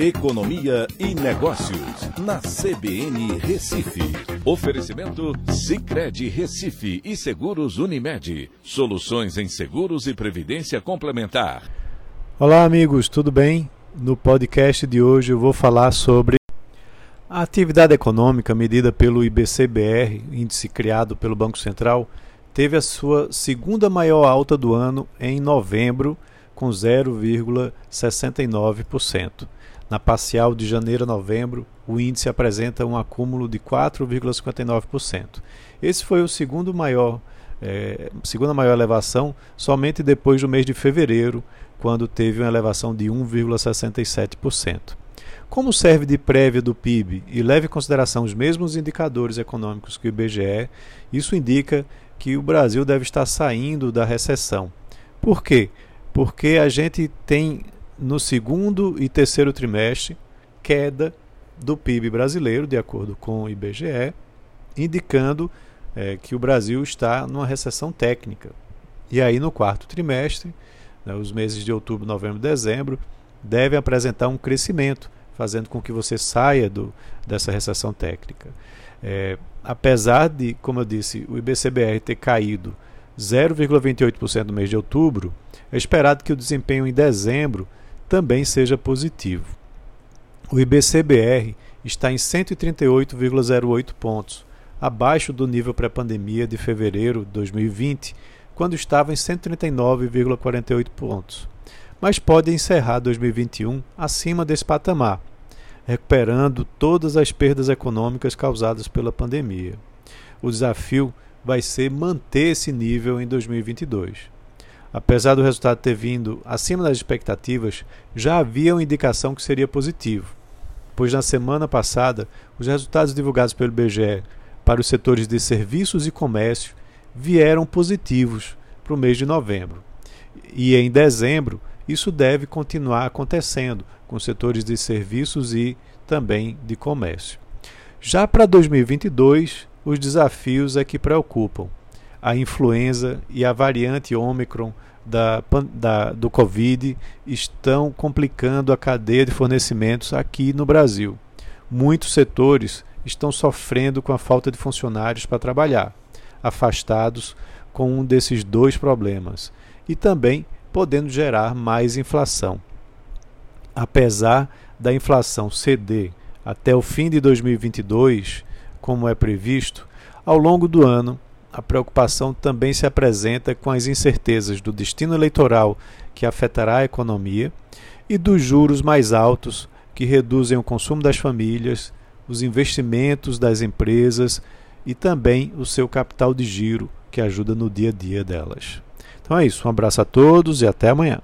Economia e Negócios, na CBN Recife. Oferecimento Cicred Recife e Seguros Unimed. Soluções em seguros e previdência complementar. Olá, amigos, tudo bem? No podcast de hoje eu vou falar sobre a atividade econômica medida pelo IBCBR, índice criado pelo Banco Central, teve a sua segunda maior alta do ano em novembro, com 0,69%. Na parcial de janeiro a novembro, o índice apresenta um acúmulo de 4,59%. Esse foi o segundo maior, é, segunda maior elevação, somente depois do mês de fevereiro, quando teve uma elevação de 1,67%. Como serve de prévia do PIB e leva em consideração os mesmos indicadores econômicos que o IBGE, isso indica que o Brasil deve estar saindo da recessão. Por quê? Porque a gente tem no segundo e terceiro trimestre queda do PIB brasileiro, de acordo com o IBGE, indicando é, que o Brasil está numa recessão técnica. E aí, no quarto trimestre, né, os meses de outubro, novembro e dezembro, devem apresentar um crescimento, fazendo com que você saia do, dessa recessão técnica. É, apesar de, como eu disse, o IBCBR ter caído 0,28% no mês de outubro, é esperado que o desempenho em dezembro também seja positivo. O IBCBR está em 138,08 pontos, abaixo do nível pré-pandemia de fevereiro de 2020, quando estava em 139,48 pontos, mas pode encerrar 2021 acima desse patamar, recuperando todas as perdas econômicas causadas pela pandemia. O desafio vai ser manter esse nível em 2022. Apesar do resultado ter vindo acima das expectativas, já havia uma indicação que seria positivo, pois na semana passada os resultados divulgados pelo IBGE para os setores de serviços e comércio vieram positivos para o mês de novembro. E em dezembro, isso deve continuar acontecendo com os setores de serviços e também de comércio. Já para 2022, os desafios é que preocupam a influenza e a variante Omicron da, da, do Covid estão complicando a cadeia de fornecimentos aqui no Brasil. Muitos setores estão sofrendo com a falta de funcionários para trabalhar, afastados com um desses dois problemas, e também podendo gerar mais inflação. Apesar da inflação ceder até o fim de 2022, como é previsto, ao longo do ano a preocupação também se apresenta com as incertezas do destino eleitoral que afetará a economia e dos juros mais altos que reduzem o consumo das famílias, os investimentos das empresas e também o seu capital de giro que ajuda no dia a dia delas. Então é isso, um abraço a todos e até amanhã.